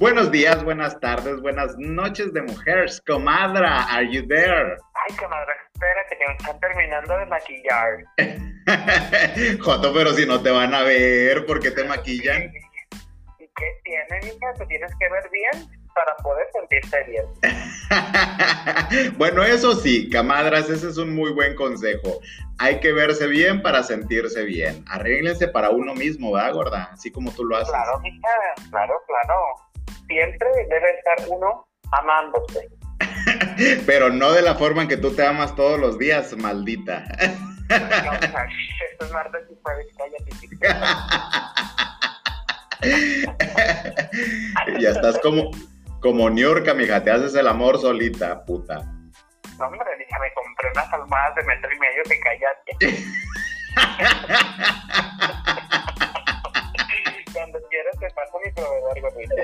Buenos días, buenas tardes, buenas noches de mujeres. Comadra, are you there? Ay, comadre, espérate que me están terminando de maquillar. Joto, pero si no te van a ver, ¿por qué te maquillan? ¿Y qué tiene, hija? Te tienes que ver bien para poder sentirte bien. bueno, eso sí, camadras, ese es un muy buen consejo. Hay que verse bien para sentirse bien. Arréglense para uno mismo, ¿verdad, gorda? Así como tú lo haces. Claro, hija, claro, claro. Siempre debe estar uno amándose. Pero no de la forma en que tú te amas todos los días, maldita. No, esto es martes y jueves, cállate. ya estás como, como Niurka, mija, te haces el amor solita, puta. No, hombre, hija, me compré unas almohadas de metro y medio que cállate. Te paso mi proveedor, gordito.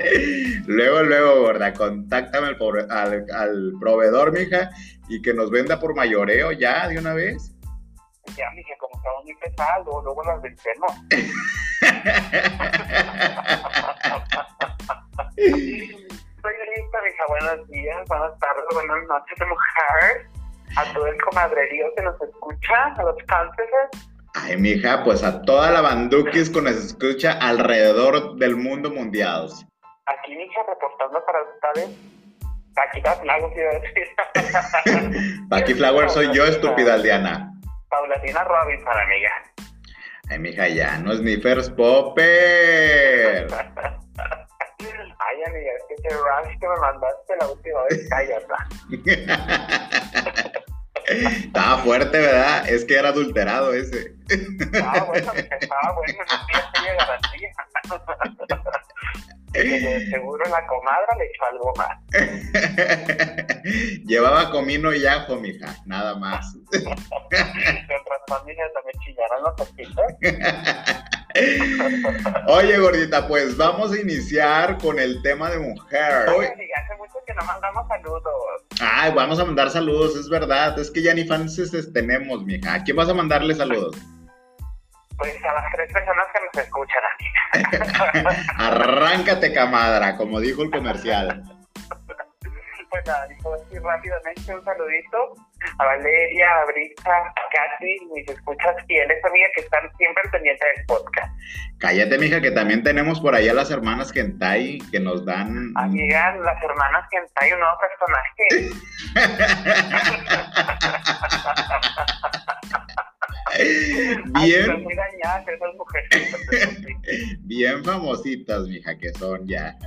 Luego, luego, gorda, contáctame al, pobre- al, al proveedor, mija, y que nos venda por mayoreo ya de una vez. Ya, mija, como estamos muy pesados, luego, luego las vencemos. Soy lista, mija. Buenos días, buenas tardes, buenas noches, mujer. A todo el comadrerío que nos escucha, a los cánceres. Ay, mija, pues a toda la banduquis que nos escucha alrededor del mundo mundial. Aquí, mija, reportando para ustedes. A decir. Paqui Flower soy yo, estúpida aldeana. Paulatina Robinson, amiga. Ay, mija, ya no es ni First Popper. Ay, amiga, es que ese rush que me mandaste la última vez, cállate. Estaba fuerte, ¿verdad? Es que era adulterado ese. Estaba bueno, estaba bueno, no tiene garantía. Que seguro la comadra le echó algo más. Llevaba comino y ajo, mija, nada más. De otras familias también chillaron los ojitos. Oye, gordita, pues vamos a iniciar con el tema de mujer. Amiga, hace mucho que no mandamos saludos. Ay, vamos a mandar saludos, es verdad. Es que ya ni fans tenemos, mija. ¿A quién vas a mandarle saludos? Pues a las tres personas que nos escuchan, amiga. Arráncate, camadra, como dijo el comercial. Pues nada, dijo así rápidamente un saludito a Valeria, a Brisa, a Katy, mis escuchas fieles, amiga, que están siempre pendientes del podcast. Cállate, mija, que también tenemos por ahí a las hermanas Gentai que nos dan. Amiga, las hermanas hay un nuevo personaje. Ay, bien, muy dañadas esas mujeres. bien famositas, mija, que son ya.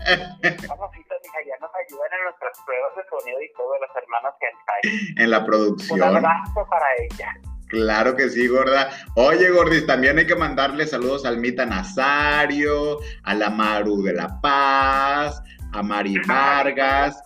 Famositas, ayudan en nuestras pruebas de sonido y todo, las hermanas que hay. En la Un producción. abrazo para ellas. Claro que sí, gorda. Oye, gordis, también hay que mandarle saludos al Mita Nazario, a la Maru de la Paz, a Mari Vargas.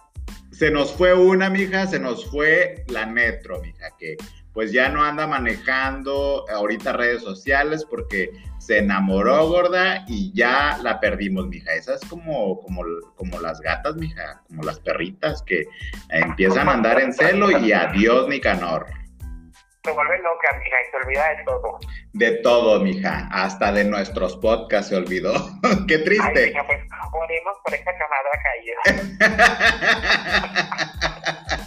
Se nos fue una, mija, se nos fue la Metro, mija, que pues ya no anda manejando ahorita redes sociales porque se enamoró, gorda, y ya la perdimos, mija. Esa es como, como, como las gatas, mija, como las perritas que empiezan a andar en celo y adiós, Nicanor. Se vuelve loca, mija, y se olvida de todo. De todo, mija, hasta de nuestros podcasts se olvidó. Qué Ay, triste. mija, pues oremos por esta camada caída.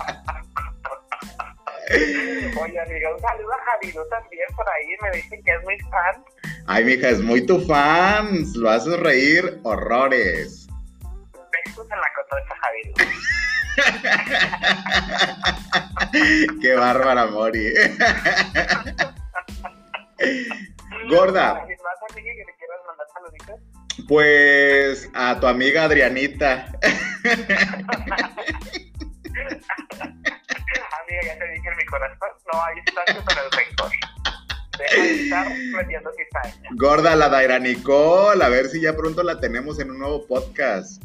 Oye, amiga, un saludo a Javiru también por ahí. Me dicen que es muy fan. Ay, mija, es muy tu fan. Lo haces reír horrores. Besos en la cotorra, Javiru. Qué bárbara, Mori. Gorda, ¿Alguien más, amiga, que le quieras mandar saluditos? pues a tu amiga Adrianita. Amiga, ya te dije en mi corazón, no hay espacio para el rencor. Deja de estar metiendo cizaña. Gorda, la Daira Nicole. A ver si ya pronto la tenemos en un nuevo podcast.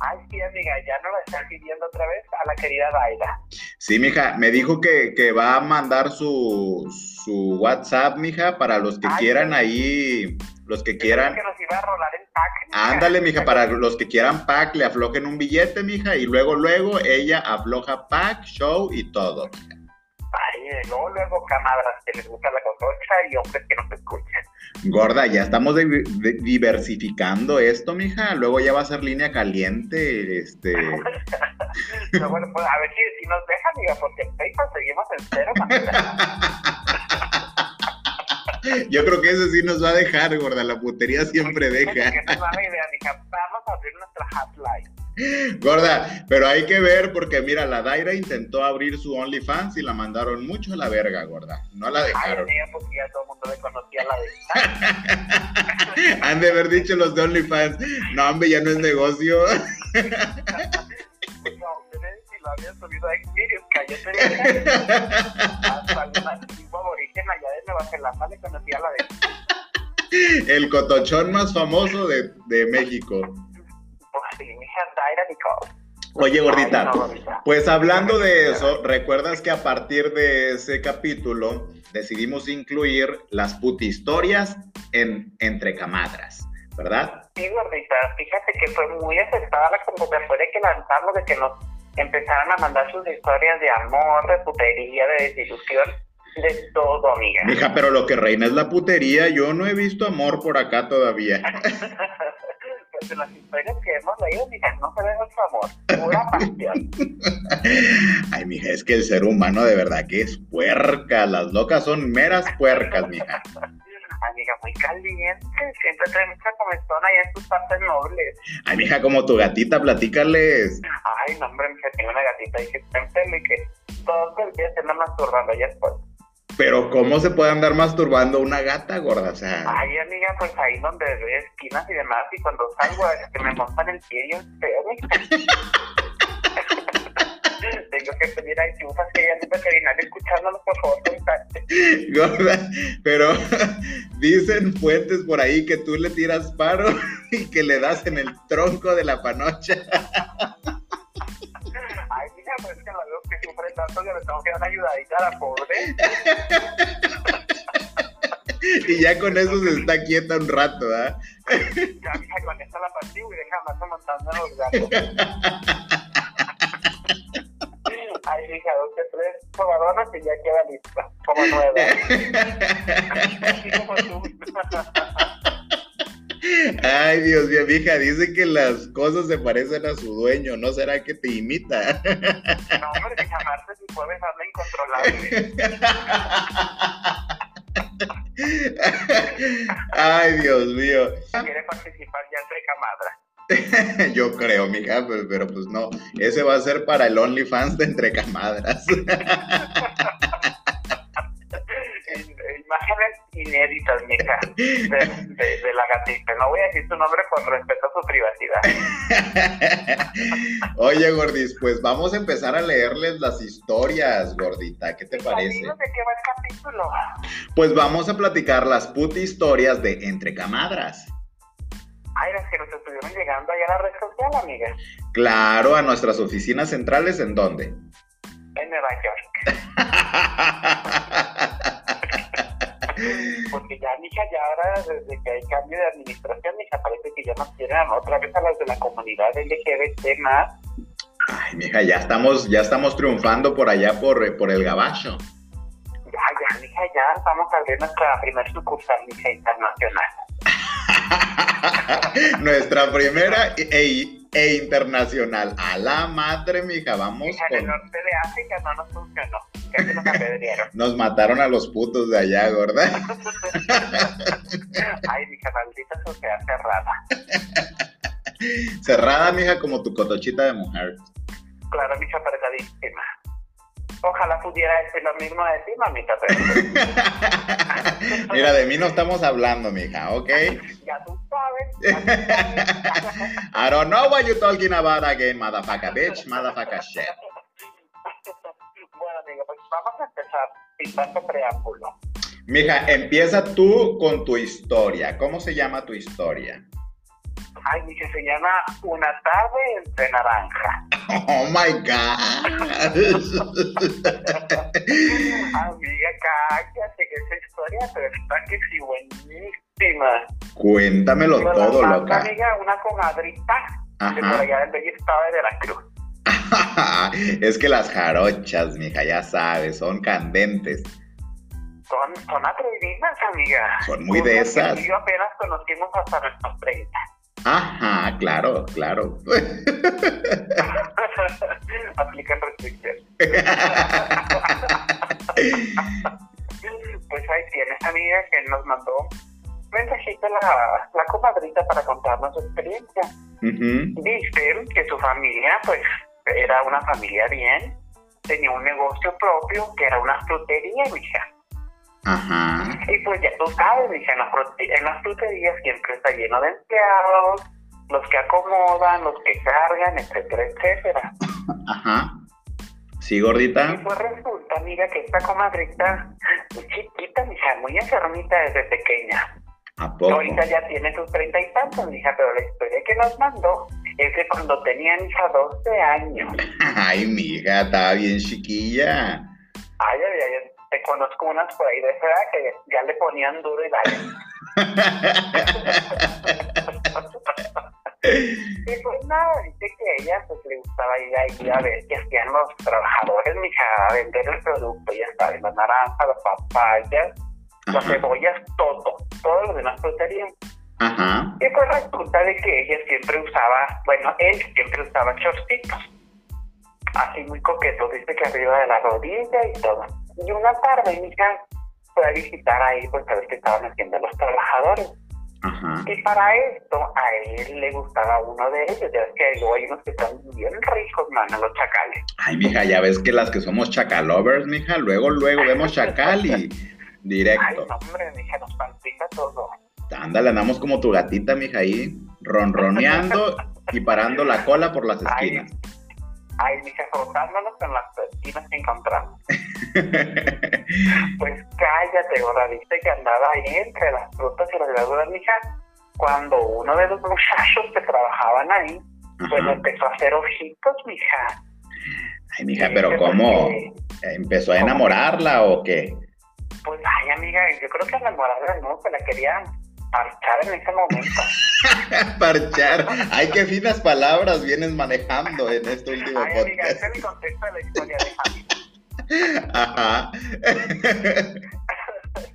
Ay, sí, amiga, ya no la están pidiendo otra vez a la querida Daira. Sí, mija, me dijo que, que va a mandar su, su WhatsApp, mija, para los que Ay, quieran ahí, los que quieran. que iba a rolar el pack. mija. Ándale, mija, para los que quieran pack, le aflojen un billete, mija, y luego, luego ella afloja pack, show y todo. Ay, luego, luego, camadras que les gusta la cococha y hombres que nos escuchan. Gorda, ya estamos diversificando esto, mija. Luego ya va a ser línea caliente, este. Pero bueno, pues a ver si, si nos dejan, amiga, porque en PayPal seguimos en cero, Yo creo que ese sí nos va a dejar, gorda. La putería siempre deja. Vamos a abrir nuestra hotline. Gorda, pero hay que ver porque mira, la Daira intentó abrir su OnlyFans y la mandaron mucho a la verga, gorda. No la dejaron. Ay, porque ya todo el mundo le conocía la de Han de haber dicho los de OnlyFans, no, hombre, ya no es negocio. no, si lo habían subido a Xvideos, cállate. Hasta alguna tribu aborigen allá de Nueva Zelanda le conocía la de... El cotochón más famoso de, de México. Oye, gordita, pues hablando de eso, ¿recuerdas que a partir de ese capítulo decidimos incluir las putistorias en Entre Camadras, ¿verdad? Sí, gordita, fíjate que fue muy aceptada la convocatoria que lanzamos de que nos empezaran a mandar sus historias de amor, de putería, de desilusión, de todo, amiga. Mija, pero lo que reina es la putería, yo no he visto amor por acá todavía. de las historias que hemos leído, mija, no se ve nuestro amor, pura pasión. Ay, mija, es que el ser humano de verdad que es puerca, las locas son meras puercas, mija. Amiga, muy caliente, siempre trae mucha comezón allá en tus partes nobles. Ay, mija, como tu gatita, platícales. Ay, no, hombre, mija, tengo una gatita y que y que todo el día se anda masturbando, ya después. Pero ¿cómo se puede andar masturbando una gata gorda? O sea... Ay, amiga, pues ahí donde ve esquinas y demás, y cuando salgo es que me montan el pie y feo, Tengo que pedir a chufas que ya no veterinario escuchándonos, por favor, Gorda, pero dicen fuentes por ahí que tú le tiras paro y que le das en el tronco de la panocha. Tanto que me tengo que dar ayudadita a la pobre. y ya con eso se está quieta un rato, ¿ah? Ya, mija, con esta la partí y deja más montando los gatos. Ay, hija, dos que tres probadoras y ya queda lista, como nueva. Así como tú. Ay, Dios mío, hija, dice que las cosas se parecen a su dueño, ¿no será que te imita? No, hombre, que llamarte si puede incontrolable. Ay, Dios mío. ¿Quiere participar ya entre camadras? Yo creo, mija, pero, pero, pues no. Ese va a ser para el OnlyFans de entre camadras imágenes inéditas, mija, de, la gatita. No voy a decir su nombre por respeto a su privacidad. Oye, Gordis, pues vamos a empezar a leerles las historias, Gordita. ¿Qué te parece? ¿De qué va el capítulo? Pues vamos a platicar las puti historias de Entre Camadras. Ay, las que nos estuvieron llegando allá a la red social, amiga. Claro, a nuestras oficinas centrales, ¿en dónde? En Nueva York. Porque ya, mija, ya ahora, desde que hay cambio de administración, mija, parece que ya nos quieren otra vez a las de la comunidad LGBT más. Ay, mija, ya estamos, ya estamos triunfando por allá, por, por el gabacho. Ya, ya, mija, ya vamos a abrir nuestra primer sucursal, mija, internacional. nuestra primera e, e, internacional. A la madre, mija, vamos mija, con... el norte de África no nos funcionó. Casi nos apedrearon. Nos mataron a los putos de allá, gorda. Ay, mija, maldita sociedad cerrada. cerrada, mija, como tu cotochita de mujer. Claro, mija, apretadísima. Ojalá pudiera decir lo mismo de ti, mamita. Pero... Mira, de mí no estamos hablando, mija, ¿ok? Ya tú sabes. I don't know what you're talking about again, motherfucker, bitch, motherfucker shit. Pues vamos a empezar sin tanto preámbulo. Mija, empieza tú con tu historia. ¿Cómo se llama tu historia? Ay, que se llama Una tarde entre naranja. Oh my God. Amiga, cállate que esa historia, pero está que sí buenísima. Cuéntamelo todo, loca. Amiga, una comadrita Ajá. de por allá del bello estado de Veracruz. es que las jarochas, mija, ya sabes, son candentes. Son, son atrevidas, amiga. Son muy de esas. Yo apenas conocimos hasta nuestros 30. Ajá, claro, claro. Aplican restricciones. pues ahí tienes, amiga, que nos mandó mensajito la, la comadrita para contarnos su experiencia. Dice que su familia, pues, era una familia bien, tenía un negocio propio que era una frutería, mija. Ajá. Y pues ya tú sabes, mija, en, en las fruterías siempre está lleno de empleados, los que acomodan, los que cargan, etcétera, etcétera. Ajá. Sí, gordita. Y pues resulta, mira, que esta comadrita, muy chiquita, mija, muy enfermita desde pequeña. ¿A poco? Ahorita ya tiene sus treinta y tantos, mija, pero la historia que nos mandó es de cuando tenía, hija, 12 años. Ay, mija, estaba bien chiquilla. Ay, ay, ay, te conozco unas por ahí de esa edad que ya le ponían duro y dale. y pues nada, dice que ella pues le gustaba ir ahí a ver qué hacían los trabajadores, mija, a vender el producto, ya sabes, las naranjas, las papayas, las cebollas, todo, todo lo demás fruterías. Ajá. Y pues resulta de que ella siempre usaba, bueno, él siempre usaba shortcitos, así muy coqueto, dice que arriba de la rodilla y todo. Y una tarde mi hija fue a visitar ahí, pues a ver qué estaban haciendo los trabajadores. Ajá. Y para esto, a él le gustaba uno de ellos. Ya ves que luego hay unos que están bien ricos, mano, los chacales. Ay, mija, ya ves que las que somos chacalovers, mija, luego, luego vemos chacal y directo. Ay, no, hombre, mija, nos palpita todo. Ándale, andamos como tu gatita, mija, ahí, ronroneando y parando la cola por las esquinas. Ay, mija, frotándonos con las esquinas que encontramos. pues cállate, gorda, viste que andaba ahí entre las frutas y las verduras, mija, cuando uno de los muchachos que trabajaban ahí, pues Ajá. empezó a hacer ojitos, mija. Ay, mija, pero ¿cómo? ¿Empezó a enamorarla o qué? Pues, ay, amiga, yo creo que a la morada no, que la quería parchar en ese momento. Parchar. Ay, qué finas palabras vienes manejando en este último Ay, amiga, podcast. ese es mi contexto de la historia de. Ajá.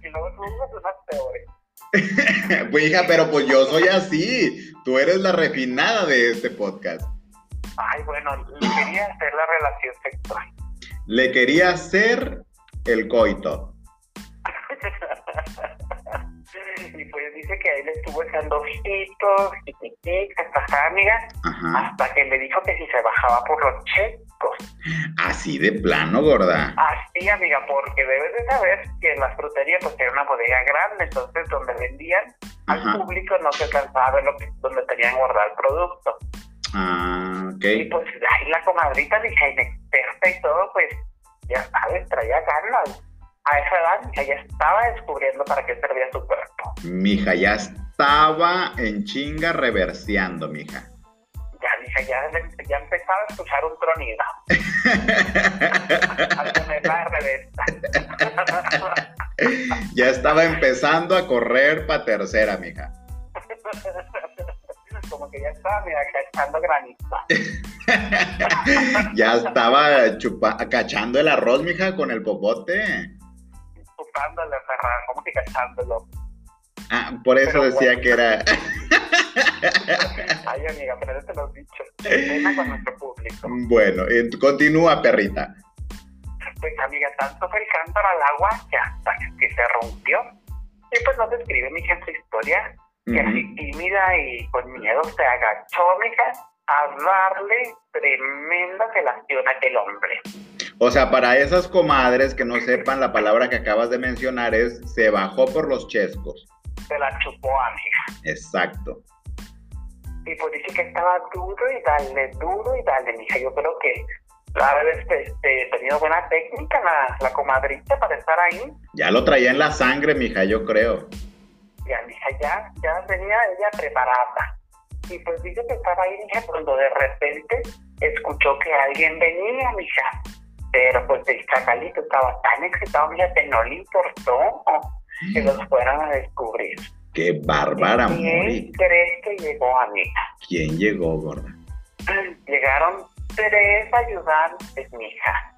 y luego tú usas unas peores. Pues hija, pero pues yo soy así. Tú eres la refinada de este podcast. Ay, bueno, le quería hacer la relación sexual. Le quería hacer el coito. Y pues dice que ahí le estuvo echando ojitos, tiquitic, hasta amiga, Ajá. hasta que le dijo que si se bajaba por los checos. Así de plano, gorda. Así, amiga, porque debes de saber que en las fruterías pues era una bodega grande, entonces donde vendían Ajá. al público no se alcanzaba lo que, donde tenían guardado el producto. Ah, Y ok. pues ahí la comadrita, dije, inexperta y todo, pues ya sabes, traía ganas. A esa edad mija, ya estaba descubriendo para qué servía su cuerpo. Mija, ya estaba en chinga reverseando, mija. Ya dije, ya, ya empezaba a escuchar un tronido. Al ya estaba empezando a correr para tercera, mija. Como que ya estaba, mira, cachando granizo. ya estaba chupa cachando el arroz, mija, con el popote. Chupándole, Ferran, como que cachándolo. Ah, por eso Pero decía bueno. que era. Ay, amiga, pero ya te lo he dicho. Pena con nuestro público. bueno, continúa, perrita. Pues, amiga, tanto fue el cántaro al agua que hasta que se rompió. Y pues nos describe, mija, su historia, que Ujú. así tímida y con miedo se agachó, mija, a darle tremenda felación a aquel hombre. O sea, para esas comadres que no sepan la palabra que acabas de mencionar es se bajó por los chescos. Se la chupó, amiga. Exacto. Y pues dice que estaba duro y dale, duro y dale, mija. Yo creo que la haber este, tenido buena técnica la, la comadrita para estar ahí. Ya lo traía en la sangre, mija, yo creo. Ya, mija, ya, ya venía ella preparada. Y pues dice que estaba ahí, mija, cuando de repente escuchó que alguien venía, mija. Pero pues el chacalito estaba tan excitado, mija, que no le importó que los fueran a descubrir. Qué bárbara, ¿Y ¿Quién crees que llegó, amiga? ¿Quién llegó, gorda? Llegaron tres ayudantes, mija.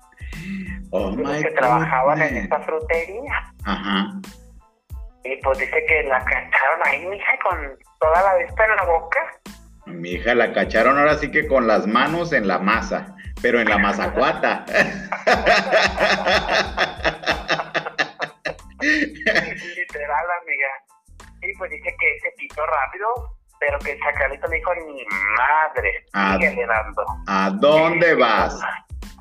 Oh my que trabajaban en esta frutería. Ajá. Y pues dice que la cacharon ahí, mija, con toda la vista en la boca. Mi hija la cacharon ahora sí que con las manos en la masa, pero en la mazacuata. Literal, amiga. Y pues dice que se quitó rápido, pero que el chacalito le dijo, ni madre, Ah. síguele dando. ¿A dónde vas?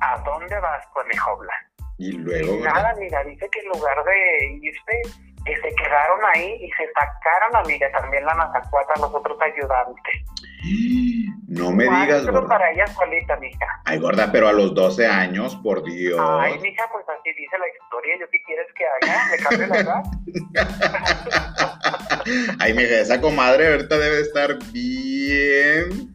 ¿A dónde vas, conejo blanco? Y luego, Nada, amiga, dice que en lugar de irse, que se quedaron ahí y se sacaron, amiga, también la mazacuata los otros ayudantes. no me digas, Cuatro gorda. para ella solita, mija. Ay, gorda, pero a los 12 años, por Dios. Ay, mija, pues así dice la historia. ¿Yo qué quieres que haga? ¿Le cambie la edad? Ay, mija, esa comadre ahorita debe estar bien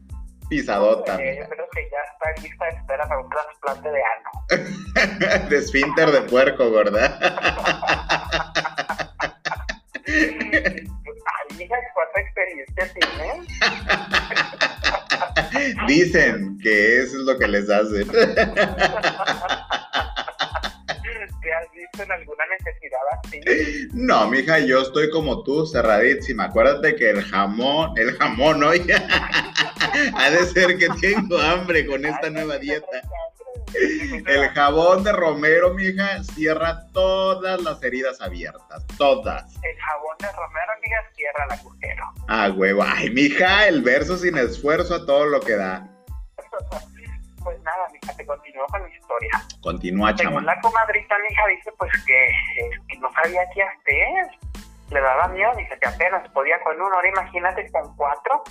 pisadota, mija. yo creo que ya está lista, espera para un trasplante de ano. De esfínter de puerco, gorda. ¿cuánta experiencia tienes? Dicen que eso es lo que les hacen. ¿Te has visto en alguna necesidad así? No, mija, yo estoy como tú, cerradísima. Acuérdate que el jamón, el jamón hoy ha de ser que tengo hambre con esta Ay, nueva dieta. El jabón de Romero, mija, cierra todas las heridas abiertas, todas. jabón de Romero, amiga, cierra el agujero. Ah, huevo. Ay, mija, el verso sin esfuerzo a todo lo que da. Pues nada, mija, te continúo con mi historia. Continúa, Según chama. la comadrita, mi hija dice pues que, eh, que no sabía qué hacer. Le daba miedo, dice que apenas podía con uno, ahora imagínate con cuatro.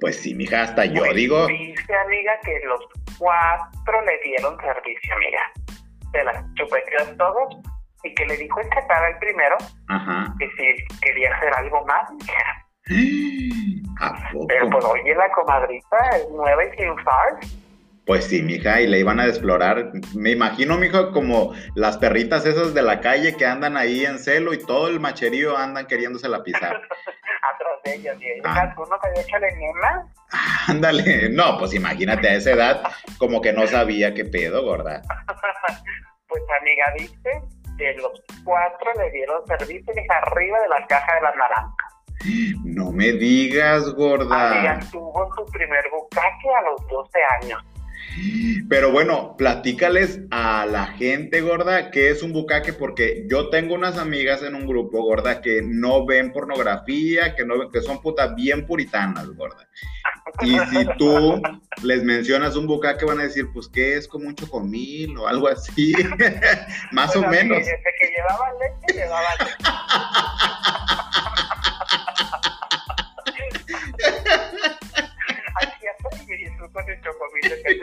Pues sí, mija, hasta yo Pues, digo. Dice, amiga, que los cuatro le dieron servicio, amiga. Se las chupeteó todos y que le dijo esta cara el primero Ajá. que si quería hacer algo más, dijera. ¿A poco? Pero pues oye, la comadrita es nueva y sin usar. Pues sí, mija, y le iban a explorar. Me imagino, mija, como las perritas esas de la calle que andan ahí en celo y todo el macherío andan queriéndose la pisar. atrás de ellos. Y Ah. ¿tú no te había hecho la enema? Ándale. No, pues imagínate a esa edad, como que no sabía qué pedo, gorda. Pues amiga, dice que los cuatro le dieron servicio y arriba de la caja de la naranja. No me digas, Amiga, gorda. tuvo su primer bucaque a los 12 años. Pero bueno, platícales a la gente, gorda, que es un bucaque, porque yo tengo unas amigas en un grupo, gorda, que no ven pornografía, que, no, que son putas bien puritanas, gorda. Y si tú les mencionas un bucaque, van a decir, pues que es como un chocomil o algo así. Más o menos. Desde que llevaba leche, llevaba leche. El chocomil, que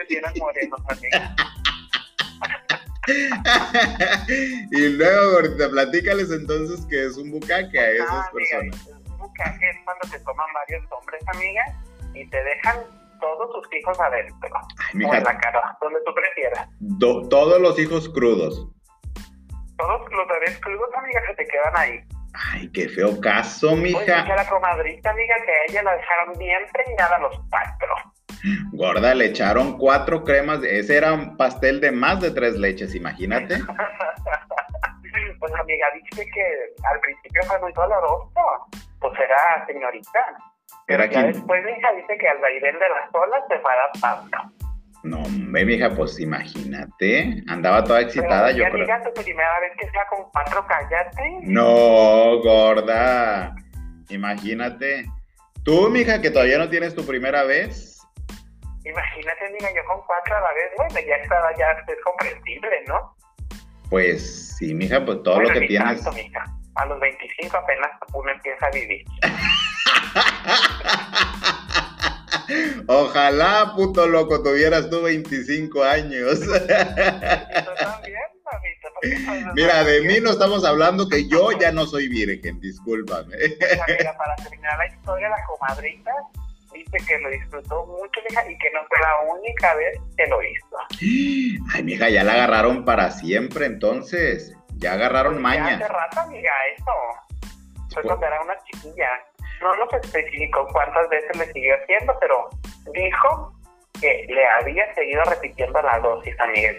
y luego, gordita, platícales entonces que es un bucaque a esas Ah, amiga, personas. un bucaque es cuando te toman varios hombres, amiga, y te dejan todos sus hijos adentro. Ay, O en la cara, donde tú prefieras. do- todos los hijos crudos. Todos los bebés crudos, amiga, se te quedan ahí. Ay, qué feo caso, Pues mija. la comadrita, amiga, que a ella la dejaron bien preñada los cuatro. Gorda, le echaron cuatro cremas. Ese era un pastel de más de tres leches, imagínate. Pues amiga, dice que al principio fue muy doloroso. Pues era señorita. Era ya después mi hija dice que al vaivén de las olas se fue adaptando. No, hombre, mija, pues imagínate. Andaba toda excitada, Pero, yo creo. amiga, tu primera vez que sea con cuatro, cállate. No, gorda. Imagínate. Tú, mija, que todavía no tienes tu primera vez. Imagínate, amiga, yo con cuatro a la vez, bueno, ya estaba, ya es comprensible, ¿no? Pues sí, mija, pues todo Bueno, lo que tienes. tanto, mija. A los 25 apenas uno empieza a vivir. Ojalá, puto loco, tuvieras tú 25 años. Tú también, mamita, ¿por qué sabes Mira, de mí no estamos hablando que yo ya no soy virgen, discúlpame. Pues, amiga, para terminar la historia, la comadrita dice que lo disfrutó mucho, mija, y que no fue la única vez que lo hizo. Ay, mija, ya la agarraron para siempre, entonces. Ya agarraron Ya mañas. hace rato, amiga, eso. Fue Pues- cuando era una chiquilla. No nos especificó cuántas veces le siguió haciendo, pero dijo que le había seguido repitiendo la dosis a Miguel.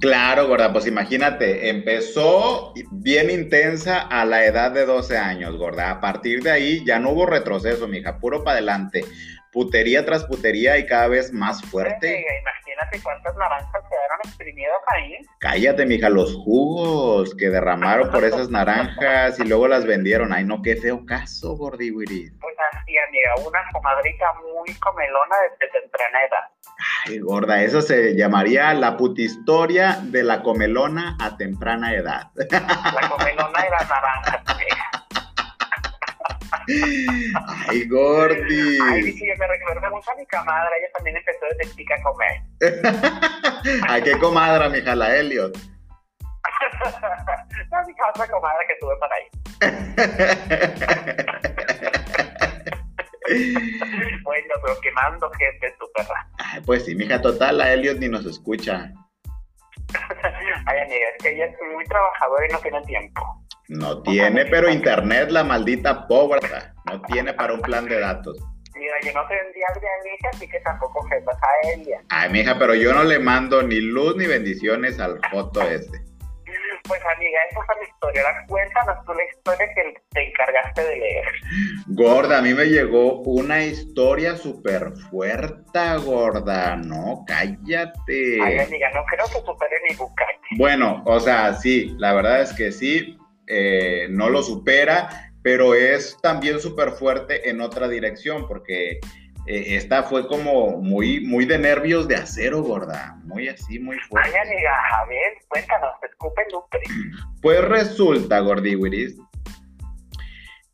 Claro, gorda, pues imagínate, empezó bien intensa a la edad de 12 años, gorda. A partir de ahí ya no hubo retroceso, mija, puro para adelante. Putería tras putería y cada vez más fuerte. imagínate cuántas naranjas quedaron exprimidas ahí. Cállate, mija, los jugos que derramaron por esas naranjas y luego las vendieron. Ay, no, qué feo caso, gordi, Pues así, amiga, una comadrita muy comelona desde temprana edad. Ay, gorda, eso se llamaría la putistoria de la comelona a temprana edad. La comelona de las naranjas, Ay, Gordi. Ay, sí, me recuerda mucho a mi comadra. Ella también empezó desde chica a comer. Ay, qué comadra, mija, la Elliot. no, mi otra comadra que tuve para ahí. bueno, pero quemando gente tu perra. Ay, pues sí, mija, total, la Elliot ni nos escucha. Ay, amiga, es que ella es muy trabajadora y no tiene tiempo. No tiene, pero internet, la maldita pobre, no tiene para un plan de datos. Mira, yo no tendría Adrianita, así que tampoco sepas a ella. Ay, mija, pero yo no le mando ni luz ni bendiciones al foto este. Pues amiga, esa fue la historia. Cuéntanos tú la historia que te encargaste de leer. Gorda, a mí me llegó una historia súper fuerte, gorda. No, cállate. Ay, amiga, no creo que supere ni Bucati. Bueno, o sea, sí, la verdad es que sí, eh, no lo supera, pero es también súper fuerte en otra dirección, porque eh, esta fue como muy, muy de nervios de acero, gorda, muy así, muy fuerte. Ay, amiga, a ver, cuéntanos, escupe Pues resulta, gordiwiris,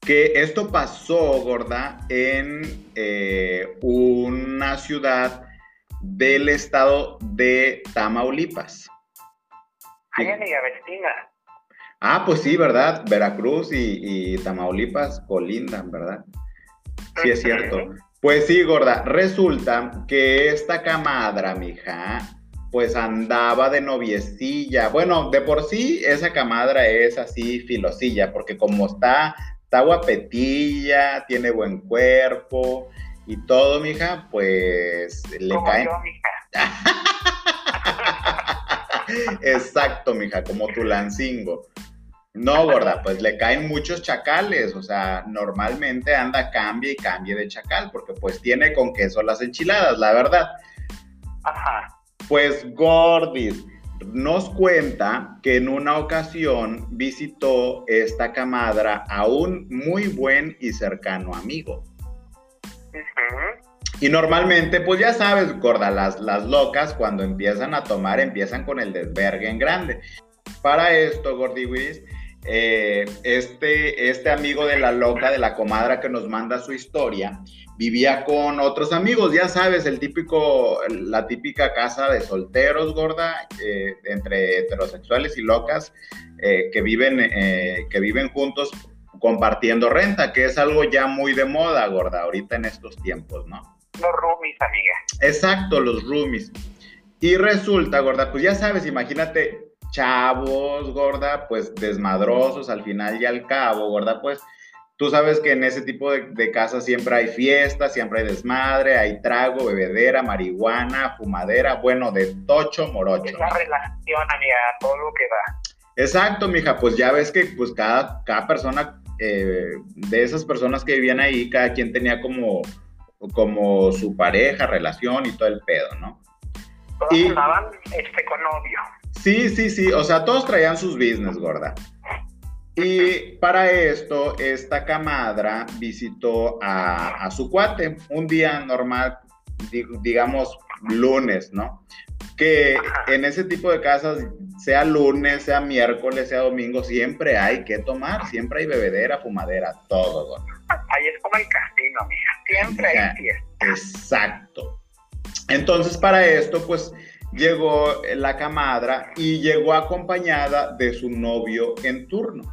que esto pasó, gorda, en eh, una ciudad del estado de Tamaulipas. Ay, amiga, vecina. Ah, pues sí, ¿verdad? Veracruz y, Tamaulipas colindan, ¿verdad? Sí, es cierto. Pues sí, gorda, resulta que esta camadra, mija, pues andaba de noviecilla. Bueno, de por sí esa camadra es así filosilla, porque como está, está guapetilla, tiene buen cuerpo y todo, mija, pues le cae. Exacto, mija, como tu lancingo. No, gorda, pues le caen muchos chacales, o sea, normalmente anda cambie y cambie de chacal, porque pues tiene con queso las enchiladas, la verdad. Ajá. Pues Gordis nos cuenta que en una ocasión visitó esta camadra a un muy buen y cercano amigo. Y normalmente, pues ya sabes, gorda, las, las locas cuando empiezan a tomar empiezan con el desvergue en grande. Para esto, Gordiwis, eh, este, este amigo de la loca, de la comadra que nos manda su historia, vivía con otros amigos, ya sabes, el típico, la típica casa de solteros, gorda, eh, entre heterosexuales y locas, eh, que, viven, que viven juntos compartiendo renta, que es algo ya muy de moda, gorda, ahorita en estos tiempos, ¿no? Los roomies, amiga. Exacto, los roomies. Y resulta, gorda, pues ya sabes, imagínate chavos, gorda, pues desmadrosos al final y al cabo, gorda, pues tú sabes que en ese tipo de, casas siempre hay fiesta, siempre hay desmadre, hay trago, bebedera, marihuana, fumadera, bueno, de tocho morocho. Es la relación, amiga, todo lo que va. Exacto, mija, pues ya ves que pues cada, cada persona, eh, de esas personas que vivían ahí, cada quien tenía como como su pareja, relación y todo el pedo, ¿no? Todos y, andaban este, con novio. Sí, sí, sí, o sea, todos traían sus business, gorda. Y para esto, esta camadra visitó a, su cuate un día normal, digamos lunes, ¿no? Que en ese tipo de casas, sea lunes, sea miércoles, sea domingo, siempre hay que tomar, siempre hay bebedera, fumadera, todo, gorda. Ahí es como el casino, mija. Siempre hay fiesta. Exacto. Entonces, para esto, pues llegó la camadra y llegó acompañada de su novio en turno.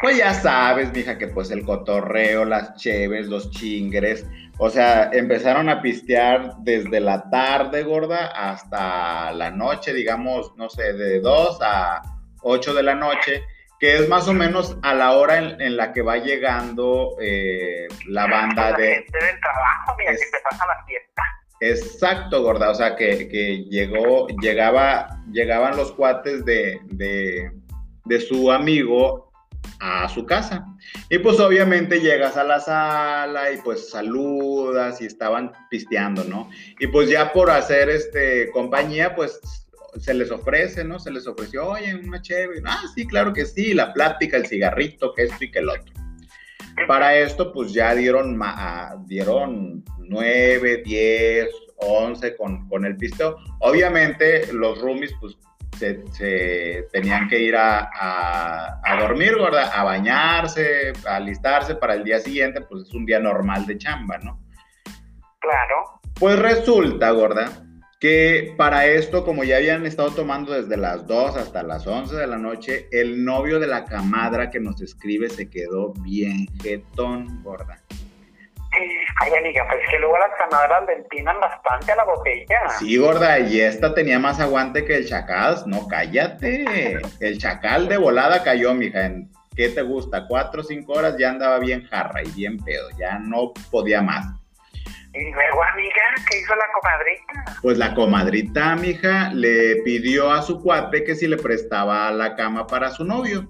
Pues ya sabes, mija, que pues el cotorreo, las cheves, los chingres, o sea, empezaron a pistear desde la tarde, gorda, hasta la noche, digamos, no sé, de 2 a 8 de la noche que es más o menos a la hora en, la que va llegando eh, la banda la de... gente del trabajo, mira, que se pasa la fiesta. Exacto, gorda, o sea, que, que llegó, llegaba, llegaban los cuates de, de, de su amigo a su casa. Y pues obviamente llegas a la sala y pues saludas y estaban pisteando, ¿no? Y pues ya por hacer este compañía, pues se les ofrece, ¿no? Se les ofreció, oye, una chévere. Ah, sí, claro que sí, la plática, el cigarrito, que esto y que el otro. Para esto, pues ya dieron, dieron 9, 10, 11 con, con el pisteo. Obviamente, los roomies, pues se, tenían que ir a, a, dormir, gorda, a bañarse, a alistarse para el día siguiente, pues es un día normal de chamba, ¿no? Claro. Pues resulta, gorda, que para esto, como ya habían estado tomando desde las 2 hasta las 11 de la noche, el novio de la camadra que nos escribe se quedó bien jetón, gorda. Ay, amiga, pues que luego las camadras le empinan bastante a la botella. Sí, gorda, y esta tenía más aguante que el chacal. No, cállate. El chacal de volada cayó, mija. ¿En qué te gusta? Cuatro o cinco horas ya andaba bien jarra y bien pedo. Ya no podía más. Y luego, amiga, ¿qué hizo la comadrita? Pues la comadrita, mija, le pidió a su cuate que si le prestaba la cama para su novio.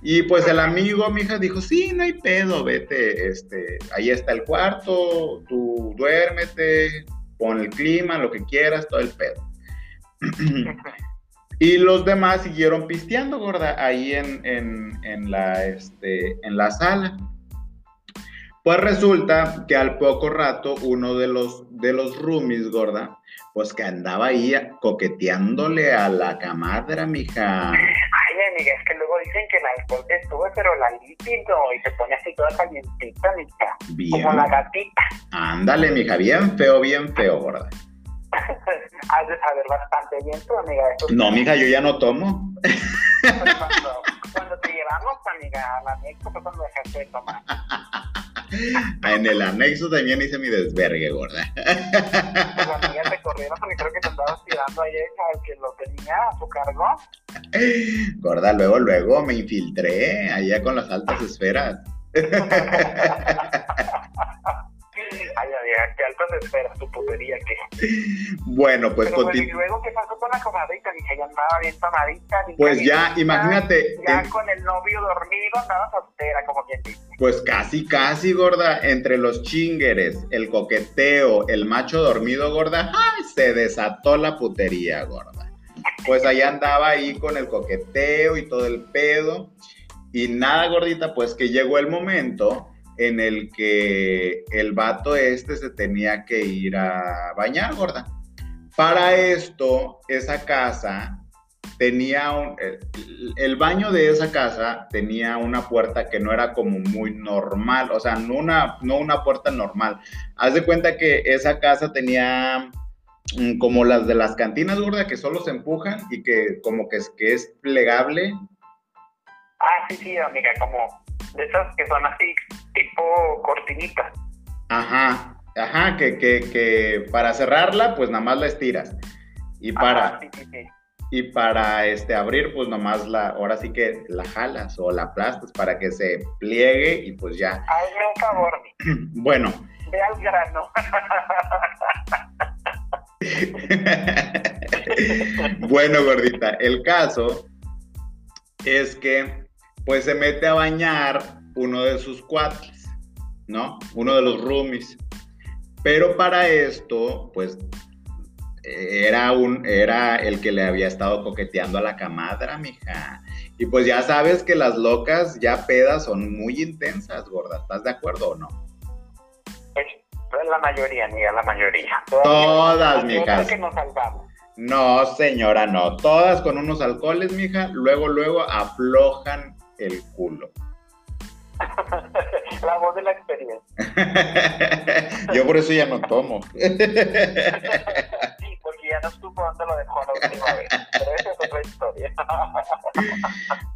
Y pues el amigo, mija, dijo, sí, no hay pedo, vete, este, ahí está el cuarto, tú duérmete, pon el clima, lo que quieras, todo el pedo. y los demás siguieron pisteando, gorda, ahí en, en, la, este, en la sala. Pues resulta que al poco rato uno de los, de los roomies, gorda, pues que andaba ahí coqueteándole a la camadra, mija. Ay, amiga, es que luego dicen que el alcohol te sube, pero la lípido y se pone así toda calientita, mija. Bien. Como la gatita. Ándale, mija, bien feo, bien feo, gorda. Has de saber bastante bien tú, amiga. no, mija, yo ya no tomo. cuando, cuando te llevamos, amiga, al anexo fue cuando dejaste de tomar. En el anexo también hice mi desvergue, gorda. Pues amiga te corrieron porque creo que te andabas tirando ahí al que lo tenía a su cargo. Gorda, luego, luego me infiltré allá con las altas esferas. Ay, ay, qué alto te espera tu putería que. Bueno, pues Pero, ¿Y luego qué pasó con la comadita? Dije, ya andaba bien tomadita. Pues ya, imagínate. Ya con el novio dormido, andaba soltera, como quien dice. Pues casi, casi, gorda. Entre los chingueres, el coqueteo, el macho dormido, gorda, ¡ay! Se desató la putería, gorda. Pues allá andaba ahí con el coqueteo y todo el pedo. Y nada, gordita, pues que llegó el momento en el que el vato este se tenía que ir a bañar, gorda. Para esto, esa casa tenía un, el, baño de esa casa tenía una puerta que no era como muy normal, o sea, no una, no una puerta normal. Haz de cuenta que esa casa tenía mm, como las de las cantinas, gorda, que solo se empujan y que como que es, que es plegable. Ah, sí, sí, amiga, como de esas que son así, tipo cortinita. Ajá, ajá, que, que, que para cerrarla, pues nada más la estiras. Y para, y para este, abrir, pues nomás la, ahora sí que la jalas o la aplastas para que se pliegue y pues ya. Hazme un favor. bueno. Ve al grano. bueno, gordita, el caso es que pues se mete a bañar uno de sus cuates, ¿no? Uno de los roomies. Pero para esto, pues era un era el que le había estado coqueteando a la camadra, mija. Y pues ya sabes que las locas ya pedas son muy intensas, gorda. ¿Estás de acuerdo o no? Pues, la mayoría, amiga, la mayoría. Todas, mija. que nos salvamos. No, señora, no. Todas con unos alcoholes, mija, luego, luego aflojan el culo. la voz de la experiencia. Yo por eso ya no tomo. Porque ya no supo dónde lo dejó la última vez. Pero esa es otra historia.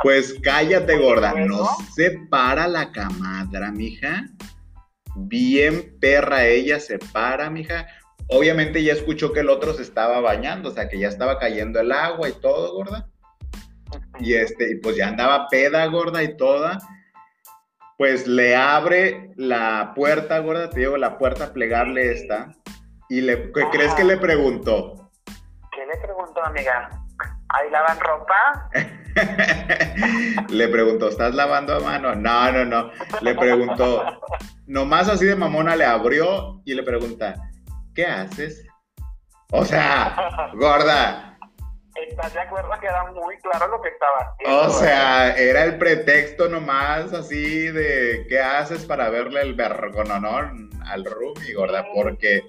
Pues cállate, gorda. No se para la camadra, mija. Bien perra ella se para, mija. Obviamente ya escuchó que el otro se estaba bañando, o sea que ya estaba cayendo el agua y todo, gorda. Y este, y pues ya andaba peda, gorda y toda. Pues le abre la puerta, gorda, te digo, la puerta plegable esta. ¿Y le, qué crees que le preguntó? ¿Qué le preguntó, amiga? ¿Ahí lavan ropa? le preguntó, ¿estás lavando a mano? No, no, no. Le preguntó, nomás así de mamona le abrió y le pregunta, ¿qué haces? O sea, gorda, ¿Estás de acuerdo que era muy claro lo que estaba haciendo? O sea, era el pretexto nomás así de qué haces para verle el vergononón al Rumi, gorda, porque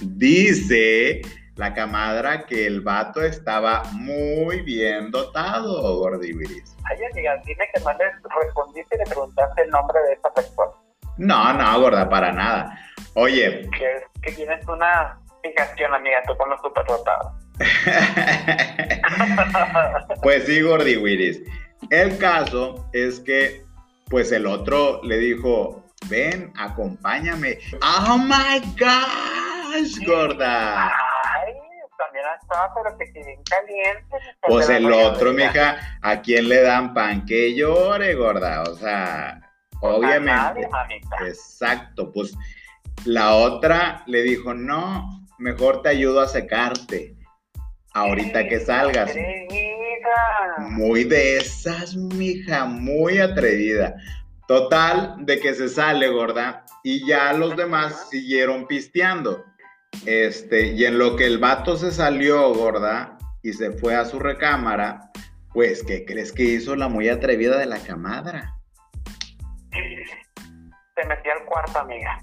dice la camadra que el vato estaba muy bien dotado, gordiviris. Ay, amiga, dime que no le respondiste y le preguntaste el nombre de esa persona. No, no, gorda, para nada. Oye. Que, que tienes una fijación, amiga, tú con los dotados. pues sí, Gordy Willis. El caso es que, pues el otro le dijo, ven, acompáñame. Oh my gosh, gorda. Ay, también estaba, pero que bien caliente. Pues el otro, mija, ¿a quién le dan pan que llore, gorda? O sea, pues obviamente. exacto, pues la otra le dijo, no, mejor te ayudo a secarte ahorita que salgas. Muy de esas, mija, muy atrevida. Total, de que se sale, gorda, y ya los demás siguieron pisteando. Este, y en lo que el vato se salió, gorda, y se fue a su recámara, pues, ¿qué crees que hizo la muy atrevida de la camadra? Se metió al cuarto, amiga.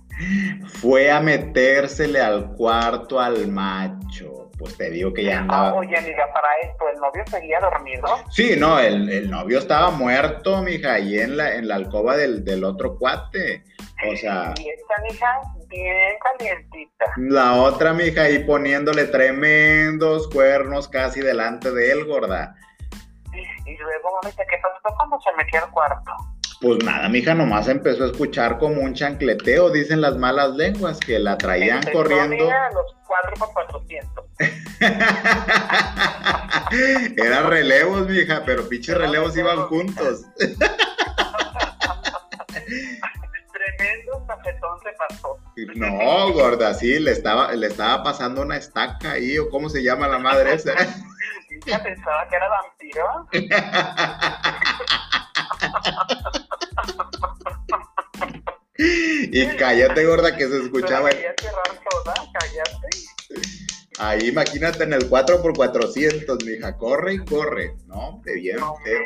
Fue a metérsele al cuarto al macho pues te digo que ya ah, andaba. oye, amiga, para esto, ¿el novio seguía dormido? Sí, no, el, novio estaba muerto, mija, ahí en la, en la alcoba del, otro cuate. O sea. Y esta mija bien calientita. La otra mija ahí poniéndole tremendos cuernos casi delante de él, gorda. Y, luego, mamita, ¿qué pasó cuando se metió al cuarto? Pues nada, mija, nomás empezó a escuchar como un chancleteo, dicen las malas lenguas, que la traían corriendo. los 4 por 400. Eran relevos, mija, pero pinches relevos iban juntos. Tremendo tapetón se pasó. No, gorda, sí, le estaba, le estaba pasando una estaca ahí, o cómo se llama la madre esa. Ya pensaba que era vampiro. Y cállate, gorda, que se escuchaba. Ahí imagínate en el 4x400, mija, corre y corre, ¿no? De bien. No, de mi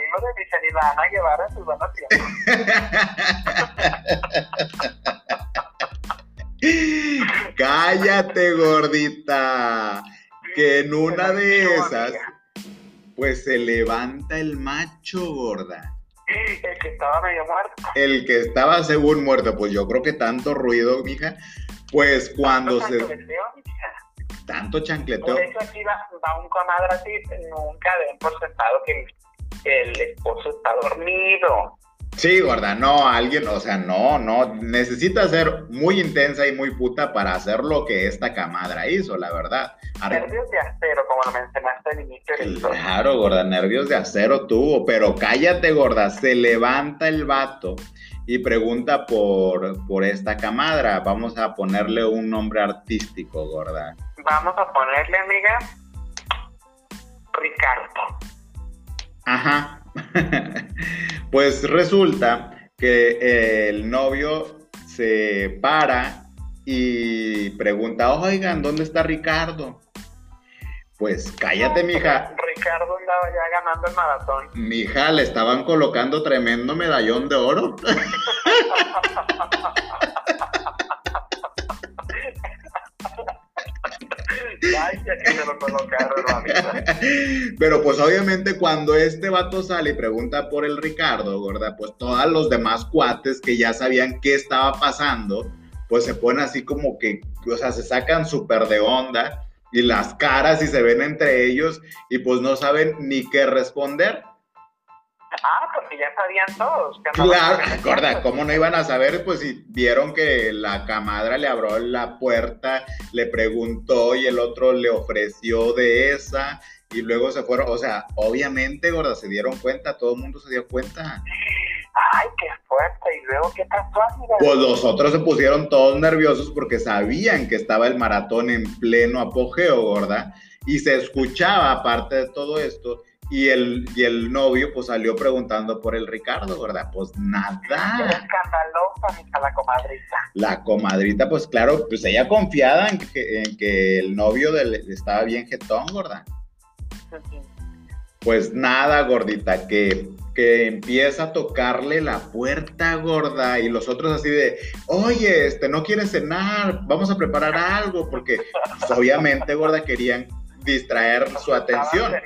la Ana Guevara sus Cállate, gordita. Que en una de esas, pues se levanta el macho, gorda. El que estaba medio muerto. El que estaba según muerto, pues yo creo que tanto ruido, mija. Pues cuando tanto se. Chancleteo, tanto chancleteo. Por eso aquí va, va un comadre así, nunca den por sentado que el esposo está dormido. Sí, gorda, no, alguien, o sea, no, no, necesita ser muy intensa y muy puta para hacer lo que esta camadra hizo, la verdad. Nervios de acero, como lo mencionaste al inicio. Claro, gorda, nervios de acero tuvo, pero cállate, gorda, se levanta el vato y pregunta por, por esta camadra. Vamos a ponerle un nombre artístico, gorda. Vamos a ponerle, amiga, Ricardo. Ajá. pues resulta que el novio se para y pregunta, oigan, ¿dónde está Ricardo? Pues cállate, mija. Ricardo andaba ya ganando el maratón. Mija, le estaban colocando tremendo medallón de oro. Pero pues obviamente cuando este vato sale y pregunta por el Ricardo, ¿verdad? Pues todos los demás cuates que ya sabían qué estaba pasando, pues se ponen así como que, o sea, se sacan súper de onda y las caras y se ven entre ellos y pues no saben ni qué responder. Ah, porque ya sabían todos. Claro, gorda, ¿cómo no iban a saber? Pues si vieron que la camadra le abrió la puerta, le preguntó y el otro le ofreció de esa y luego se fueron, o sea, obviamente, gorda, se dieron cuenta, todo el mundo se dio cuenta. Ay, qué fuerte. ¿Y luego qué pasó, amiga? Pues los otros se pusieron todos nerviosos porque sabían que estaba el maratón en pleno apogeo, gorda. Y se escuchaba, aparte de todo esto, y el, y el novio pues salió preguntando por el Ricardo, ¿verdad? Pues nada. escandalosa, la comadrita. La comadrita, pues claro, pues ella confiada en que, en que el novio del, estaba bien jetón, ¿verdad? Pues nada, gordita, que, que empieza a tocarle la puerta gorda y los otros así de, oye, este, no quieres cenar, vamos a preparar algo, porque pues, obviamente, gorda, querían distraer su atención.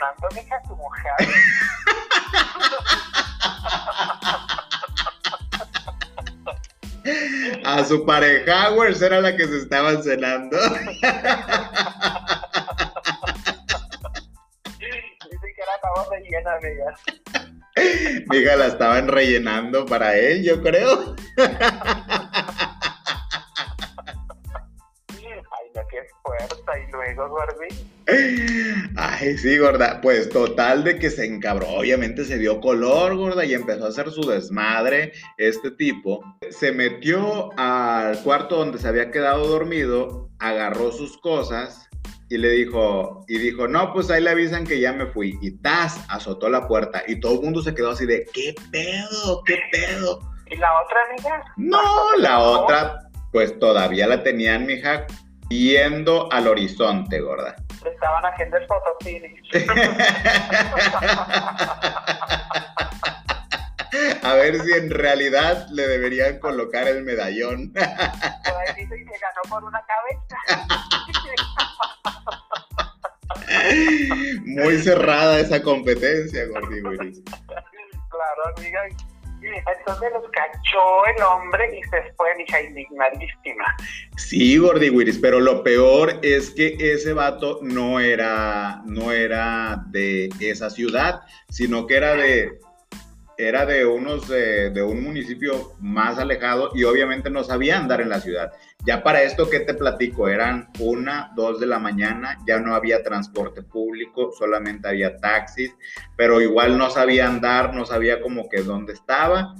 A su pareja, era la que se estaban cenando. Mi hija la estaban rellenando para él, yo creo. No, qué fuerza. Y luego, Gordi. Ay, sí, gorda. Pues total de que se encabró. Obviamente se dio color, gorda, y empezó a hacer su desmadre. Este tipo se metió al cuarto donde se había quedado dormido, agarró sus cosas y le dijo, y dijo, no, pues ahí le avisan que ya me fui. Y Taz azotó la puerta y todo el mundo se quedó así de, ¿qué pedo? ¿Qué pedo? ¿Y la otra amiga? No, la otra, pues todavía la tenían, mija, viendo al horizonte, gorda. Estaban haciendo el A ver si en realidad le deberían colocar el medallón. Dicen que ganó por una cabeza. Muy cerrada esa competencia, Gordi Claro, amiga. Entonces los cachó el hombre y se fue, hija indignadísima. Sí, Gordi Wiris, pero lo peor es que ese vato no era, no era de esa ciudad, sino que era de, era de unos de, de, un municipio más alejado y obviamente no sabía andar en la ciudad. Ya para esto que te platico, eran una, dos de la mañana, ya no había transporte público, solamente había taxis, pero igual no sabía andar, no sabía como que dónde estaba.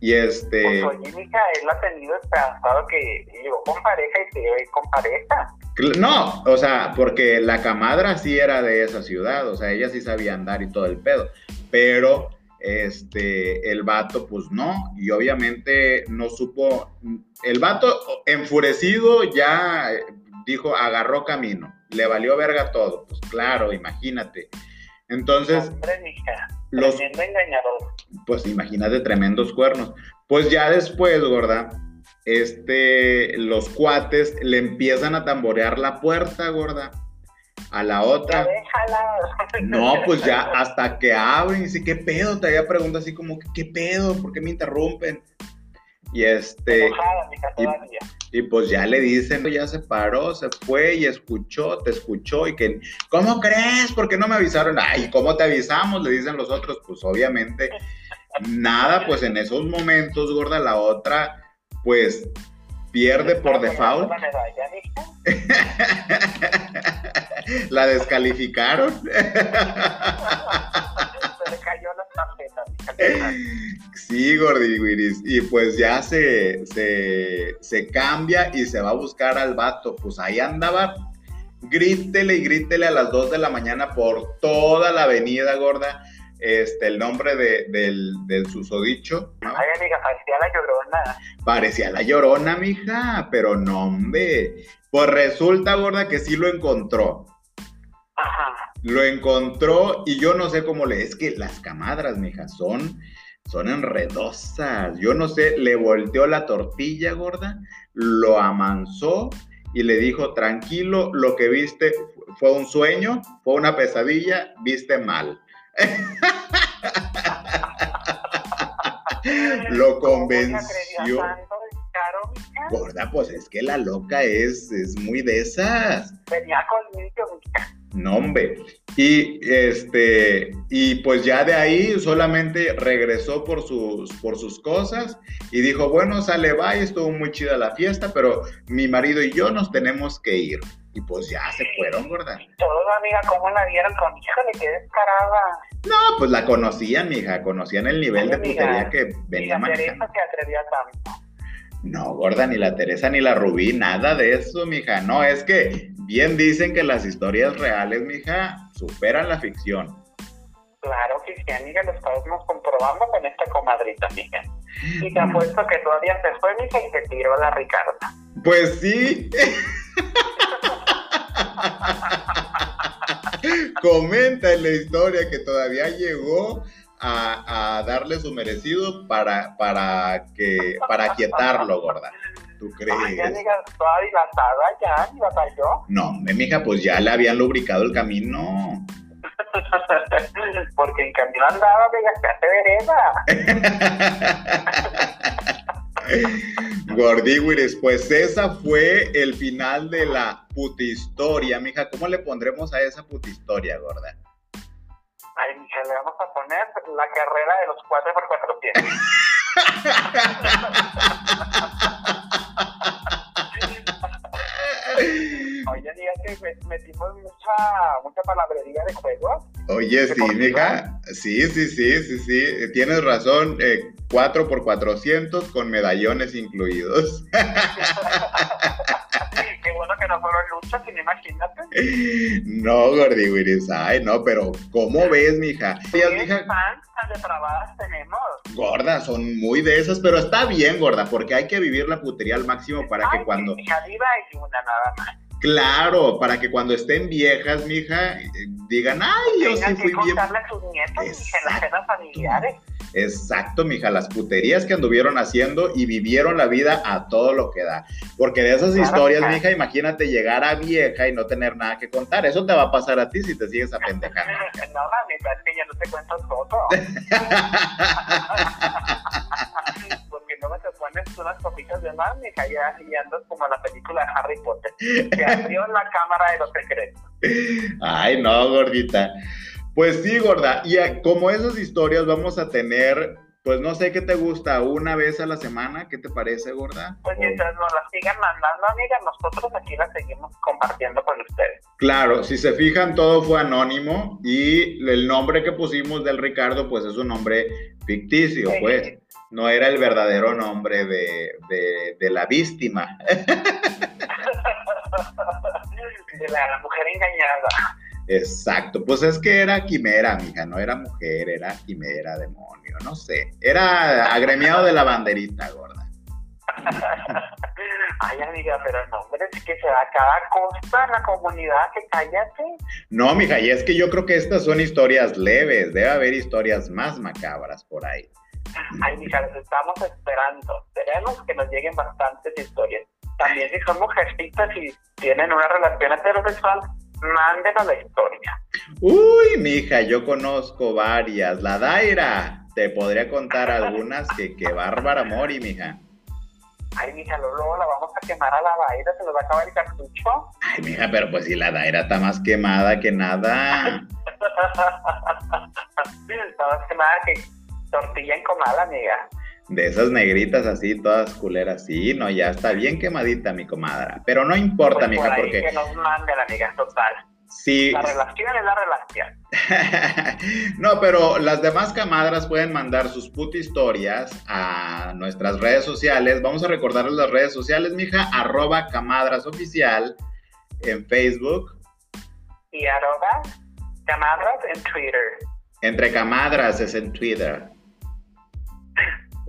Y este. Pues oye, mija, él ha tenido esperanzado que llegó con pareja y se iba con pareja. No, o sea, porque la camadra sí era de esa ciudad, o sea, ella sí sabía andar y todo el pedo, pero este, el vato, pues no, y obviamente no supo, el vato enfurecido ya dijo, agarró camino, le valió verga todo, pues claro, imagínate. Entonces, los, engañador. Pues imagínate tremendos cuernos. Pues ya después, gorda, este, los cuates le empiezan a tamborear la puerta, gorda a la otra. No, pues ya hasta que abren y dice, ¿qué pedo? Te había preguntado así como, ¿qué pedo? ¿Por qué me interrumpen? Y este. y, pues ya le dicen, ya se paró, se fue y escuchó, te escuchó y que, ¿cómo crees? ¿Por qué no me avisaron? Ay, ¿cómo te avisamos? Le dicen los otros, pues obviamente nada, pues en esos momentos, gorda, la otra, pues pierde por default. La descalificaron. Sí, Gordi Y pues ya se, se, se, cambia y se va a buscar al vato. Pues ahí andaba. Grítele y grítele a las 2 de la mañana por toda la avenida, gorda. Este, el nombre de, del, del susodicho. Ay, amiga, parecía la llorona. Parecía la llorona, mija, pero no, hombre. Pues resulta, gorda, que sí lo encontró. Lo encontró y yo no sé cómo le es que las camadras, mija, son, son enredosas. Yo no sé, le volteó la tortilla, gorda, lo amansó y le dijo, tranquilo, lo que viste fue un sueño, fue una pesadilla, viste mal. lo convenció. Gorda, pues es que la loca es, es muy de esas. Venía conmigo, no, hombre. Y este, y pues ya de ahí solamente regresó por sus, por sus cosas y dijo, bueno, sale, va, estuvo muy chida la fiesta, pero mi marido y yo nos tenemos que ir. Y pues ya se fueron, gorda. Todo, amiga, ¿cómo la vieron con híjole, qué descarada? No, pues la conocían, mija, conocían el nivel de putería que venía manejando. se atrevía tanto. No, gorda, ni la Teresa ni la Rubí, nada de eso, mija. No, es que bien dicen que las historias reales, mija, superan la ficción. Claro que sí, amiga, lo estamos comprobando con esta comadrita, mija. Y te apuesto que todavía se fue, mija, y se tiró la Ricarda. Pues sí. Comenta en la historia que todavía llegó a, darle su merecido para, para que para quietarlo, gorda. ¿Tú crees? Ay, ya toda dilatada ya, ni batalló. No, mi hija, pues ya le habían lubricado el camino. Porque en cambio andaba de vereda. Gordiwiris, pues esa fue el final de la putistoria, mija. ¿Cómo le pondremos a esa putistoria, gorda? Ay, mija, le vamos a poner la carrera de los 4 400. Oye, diga que metimos mucha, mucha palabrería de juego. Oye, sí, mija. Sí, sí, sí, sí, sí. Tienes razón. Eh, 4 por 400 con medallones incluidos. Qué bueno que no fueron luchas, imagínate. No, Gordi Ay, no, pero ¿cómo ves, mija? ¿Qué mija? fans tan depravadas tenemos? Gorda, son muy de esas, pero está bien, gorda, porque hay que vivir la putería al máximo para que cuando. Hija, viva y una nada más. Claro, para que cuando estén viejas, mija, digan, ay, yo sí fui bien. A sus nietos, en las cenas familiares. Exacto, mija, las puterías que anduvieron haciendo y vivieron la vida a todo lo que da. Porque de esas historias, mija, imagínate llegar a vieja y no tener nada que contar. Eso te va a pasar a ti si te sigues apendejando. no, mami, es que ya no te cuento todo. unas copitas de más, y ya, y como la película de Harry Potter. Se abrió la cámara de los secretos. Ay, no, gordita. Pues sí, gorda. Y como esas historias vamos a tener, pues no sé qué te gusta, una vez a la semana, ¿qué te parece, gorda? Pues mientras nos las sigan mandando, amiga, nosotros aquí las seguimos compartiendo con ustedes. Claro, si se fijan, todo fue anónimo y el nombre que pusimos del Ricardo, pues es un nombre ficticio, pues no era el verdadero nombre de, de, la víctima. de la mujer engañada. Exacto, pues es que era quimera, mija, no era mujer, era quimera, demonio, no sé. Era agremiado de la banderita, gorda. Ay, amiga, pero no, hombre, es que se da cada cosa en la comunidad, que cállate. No, mija, y es que yo creo que estas son historias leves, debe haber historias más macabras por ahí. Ay, mija, estamos esperando. Tenemos que nos lleguen bastantes historias. También si son mujercitas y tienen una relación heterosexual, mándenos la historia. Uy, mija, yo conozco varias. La Daira, te podría contar algunas que, que bárbara mori, mija. Ay, mija, luego la vamos a quemar a la Daira, se nos va a acabar el cartucho. Ay, mija, pero pues si la Daira está más quemada que nada. está más quemada que Tortilla encomada, amiga. De esas negritas así, todas culeras, sí, no, ya está bien quemadita mi comadra. Pero no importa, pues mija, porque. Que nos mande la amiga, total. Sí. La relación es la relación. no, pero las demás camadras pueden mandar sus put historias a nuestras redes sociales. Vamos a recordarles las redes sociales, mija, arroba camadras oficial en Facebook. Y arroba camadras en Twitter. Entre camadras es en Twitter.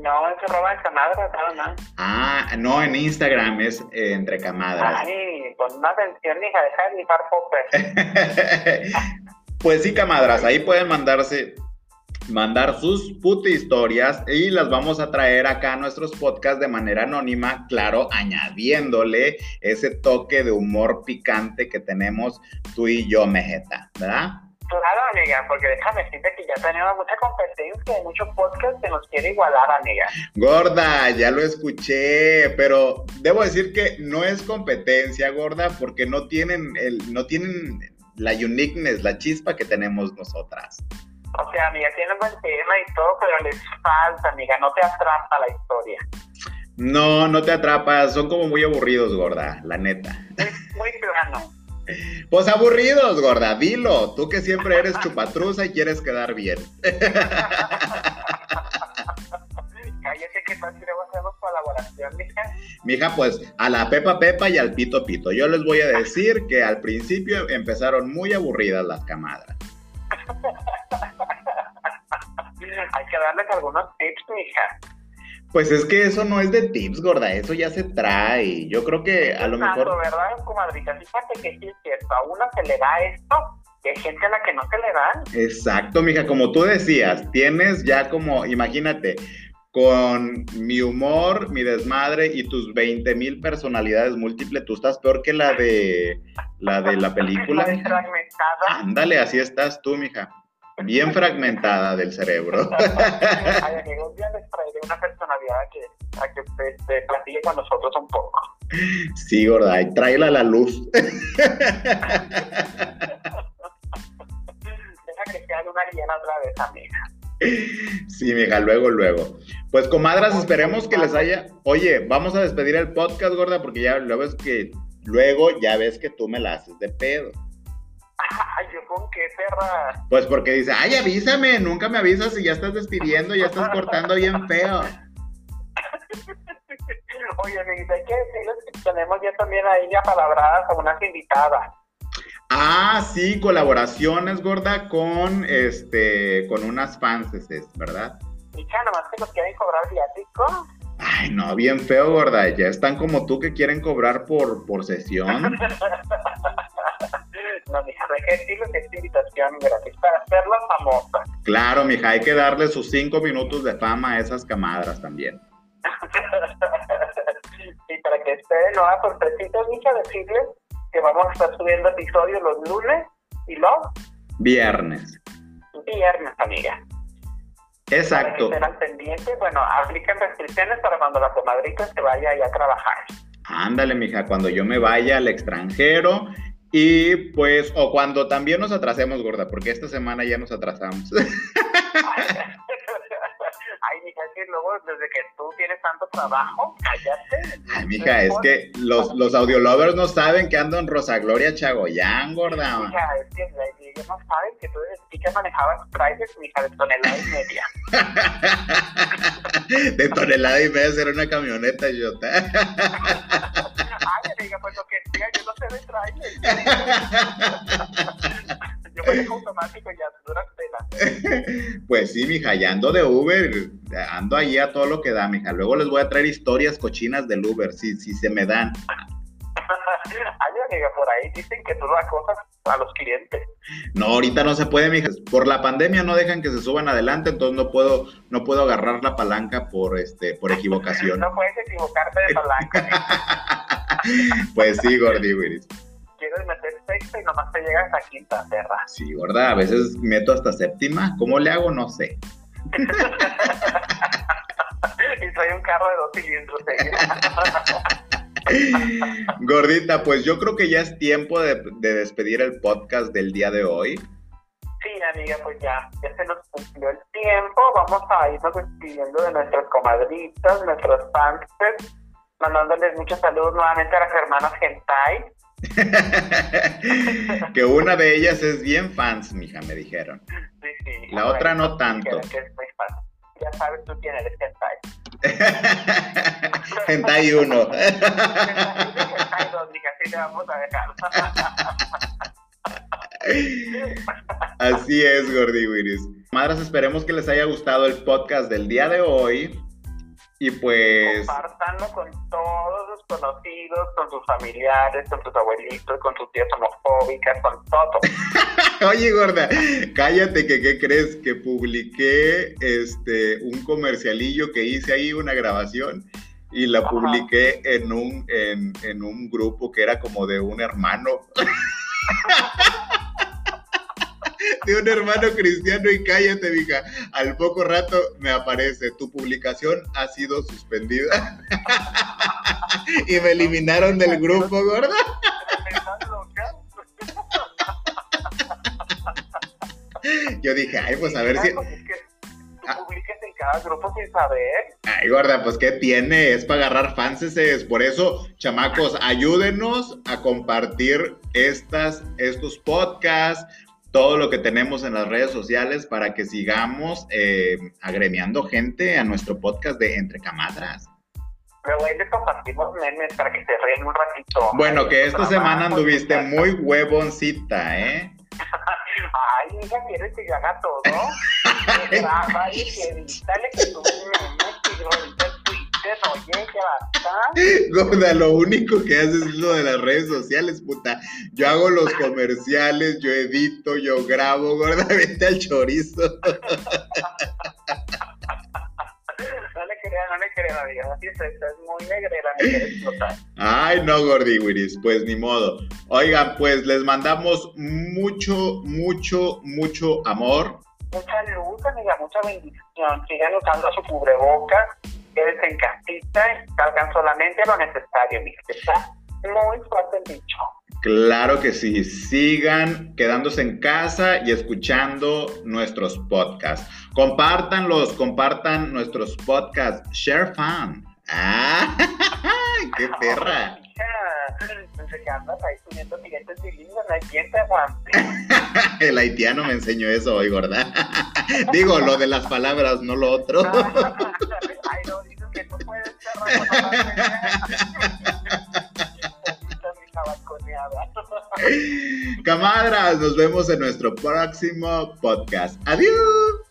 No, es arroba camadras, no, Ah, no, en Instagram es eh, entre camadras. Ay, con una atención, hija, deja de popes. pues sí, camadras, ahí pueden mandarse mandar sus puti historias y las vamos a traer acá a nuestros podcasts de manera anónima, claro, añadiéndole ese toque de humor picante que tenemos tú y yo, Mejeta, ¿verdad? Claro, amiga, porque déjame decirte que ya tenemos mucha competencia, muchos podcasts que nos quiere igualar, amiga. Gorda, ya lo escuché, pero debo decir que no es competencia, gorda, porque no tienen el, no tienen la uniqueness, la chispa que tenemos nosotras. O sea, amiga, tienen buen tema y todo, pero les falta, amiga, no te atrapa la historia. No, no te atrapas, son como muy aburridos, gorda, la neta. Muy, plano. Pues aburridos, gorda, dilo. Tú que siempre eres chupatruza y quieres quedar bien. Cállate que hacer colaboración, mija. Mija, pues a la Pepa Pepa y al Pito Pito. Yo les voy a decir que al principio empezaron muy aburridas las camadas. Hay que darles algunos tips, mija. Pues es que eso no es de tips, gorda, eso ya se trae. Yo creo que a lo mejor. ¿verdad, comadrita? Fíjate que sí es cierto, a una se le da esto y hay gente a la que no se le dan. Exacto, mija, como tú decías, tienes ya como, imagínate, con mi humor, mi desmadre y tus 20 mil personalidades múltiples, tú estás peor que la de la de la película. fragmentada. Ándale, así estás tú, mija. Bien fragmentada del cerebro. Ay, amigo, un día les traeré una personalidad a que, a que te, te platique con nosotros un poco. Sí, gorda, y tráela a la luz. Deja que sea luna llena otra vez, amiga. Sí, mija, luego, luego. Pues, comadras, esperemos que les haya. Oye, vamos a despedir el podcast, gorda, porque ya luego es que. Luego ya ves que tú me la haces de pedo. Ay, ¿yo con qué, perra? Pues porque dice, ay, avísame, nunca me avisas y ya estás despidiendo, ya estás cortando bien feo. Oye, amiguita, hay que decirles que tenemos ya también ahí ya palabradas a unas invitadas. Ah, sí, colaboraciones, gorda, con este, con unas fans, ¿verdad? Hija, nomás que nos quieren cobrar viático. Ay, no, bien feo, gorda. Ya están como tú que quieren cobrar por, por sesión. no, mija, hay que decirles que es invitación gratis para hacerla famosa. Claro, mija, hay que darle sus cinco minutos de fama a esas camadas también. Y para que esperen nuevas sorpresitas, mija, decirles que vamos a estar subiendo episodios los lunes y los viernes. Viernes, amiga. Exacto. Para pendientes, bueno, aplican restricciones para cuando la comadrita se vaya a trabajar. Ándale, mija, cuando yo me vaya al extranjero y pues, o cuando también nos atrasemos, gorda, porque esta semana ya nos atrasamos. Ay, mija, es que luego desde que tú tienes tanto trabajo, cállate. Ay, mija, es que los, los audiolovers no saben que ando en Rosa Gloria Chagoyán, gorda. Mija, es que ellos no saben que tú eres que manejabas prices, mija, de tonelada y media. de tonelada y media será una camioneta, yo. Ay, amiga, pues lo que diga, yo no sé de trailer. Yo manejo automático y ya duras pena. Pues sí, mija, ya ando de Uber, ando ahí a todo lo que da, mija. Luego les voy a traer historias cochinas del Uber, si, si se me dan. Ay, amiga, por ahí dicen que tú das cosas a los clientes. No, ahorita no se puede, mija. Por la pandemia no dejan que se suban adelante, entonces no puedo, no puedo agarrar la palanca por este, por equivocación. no puedes equivocarte de palanca. pues sí, Gordy Wiris quieres meter sexta y nomás te llegas a quinta, perra. Sí, gorda, a veces meto hasta séptima. ¿Cómo le hago? No sé. y soy un carro de dos cilindros. Gordita, pues yo creo que ya es tiempo de, despedir el podcast del día de hoy. Sí, amiga, pues ya, ya se nos cumplió el tiempo. Vamos a irnos despidiendo de nuestras comadritas, nuestros fans, mandándoles muchos saludos nuevamente a las hermanas Gentai. que una de ellas es bien fans, mija, me dijeron. Sí, sí. La otra no tanto. Ya sabes tú quién eres, Hentai. hentai 1. hentai 2, mija, así le vamos a dejar. Así es, Gordy Wiris. Madras, esperemos que les haya gustado el podcast del día de hoy. Y pues. Compartanlo con todos sus conocidos, con sus familiares, con sus abuelitos, con sus tías homofóbicas, con todo. Oye, gorda, cállate que qué crees que publiqué este un comercialillo que hice ahí, una grabación, y la publiqué en un, en, en un grupo que era como de un hermano. de un hermano cristiano y cállate, mija. Al poco rato me aparece, tu publicación ha sido suspendida. y me eliminaron del grupo, gorda. Yo dije, ay, pues a ver si... Pues publiques en cada grupo sin saber. Ay, gorda, pues ¿qué tiene? Es para agarrar fanses. Por eso, chamacos, ayúdenos a compartir estas, estos podcasts, todo lo que tenemos en las redes sociales para que sigamos eh, agremiando gente a nuestro podcast de Entre Camadras. Luego ahí les compartimos memes para que se ríen un ratito. Bueno, que esta semana anduviste muy huevoncita, ¿eh? Ay, hija, ¿quieres que yo haga todo? Y edítale que tú memes y ahorita Gorda, lo único que haces es lo de las redes sociales, puta. Yo hago los comerciales, yo edito, yo grabo, gorda, vete al chorizo. No le crean, no le crean, amiga. Así es, es muy negrera, me quiere explotar. Ay, no, Gordi Wiris, pues ni modo. Oigan, pues les mandamos mucho, mucho, mucho amor. Mucha luz, amiga, mucha bendición. Sigan usando su cubreboca, quédense en casita, salgan solamente lo necesario, mija. Está muy fuerte el dicho. Claro que sí, sigan quedándose en casa y escuchando nuestros podcasts. Compártanlos, compartan nuestros podcasts. Share fun. ¡Ah! ¡Qué perra! Desde que andas ahí subiendo billetes bilingües, no hay quien te aguante. El haitiano me enseñó eso hoy, gorda. Digo, lo de las palabras, no lo otro. Ay, no, dices que tú puedes ser Camadras, nos vemos en nuestro próximo podcast. Adiós.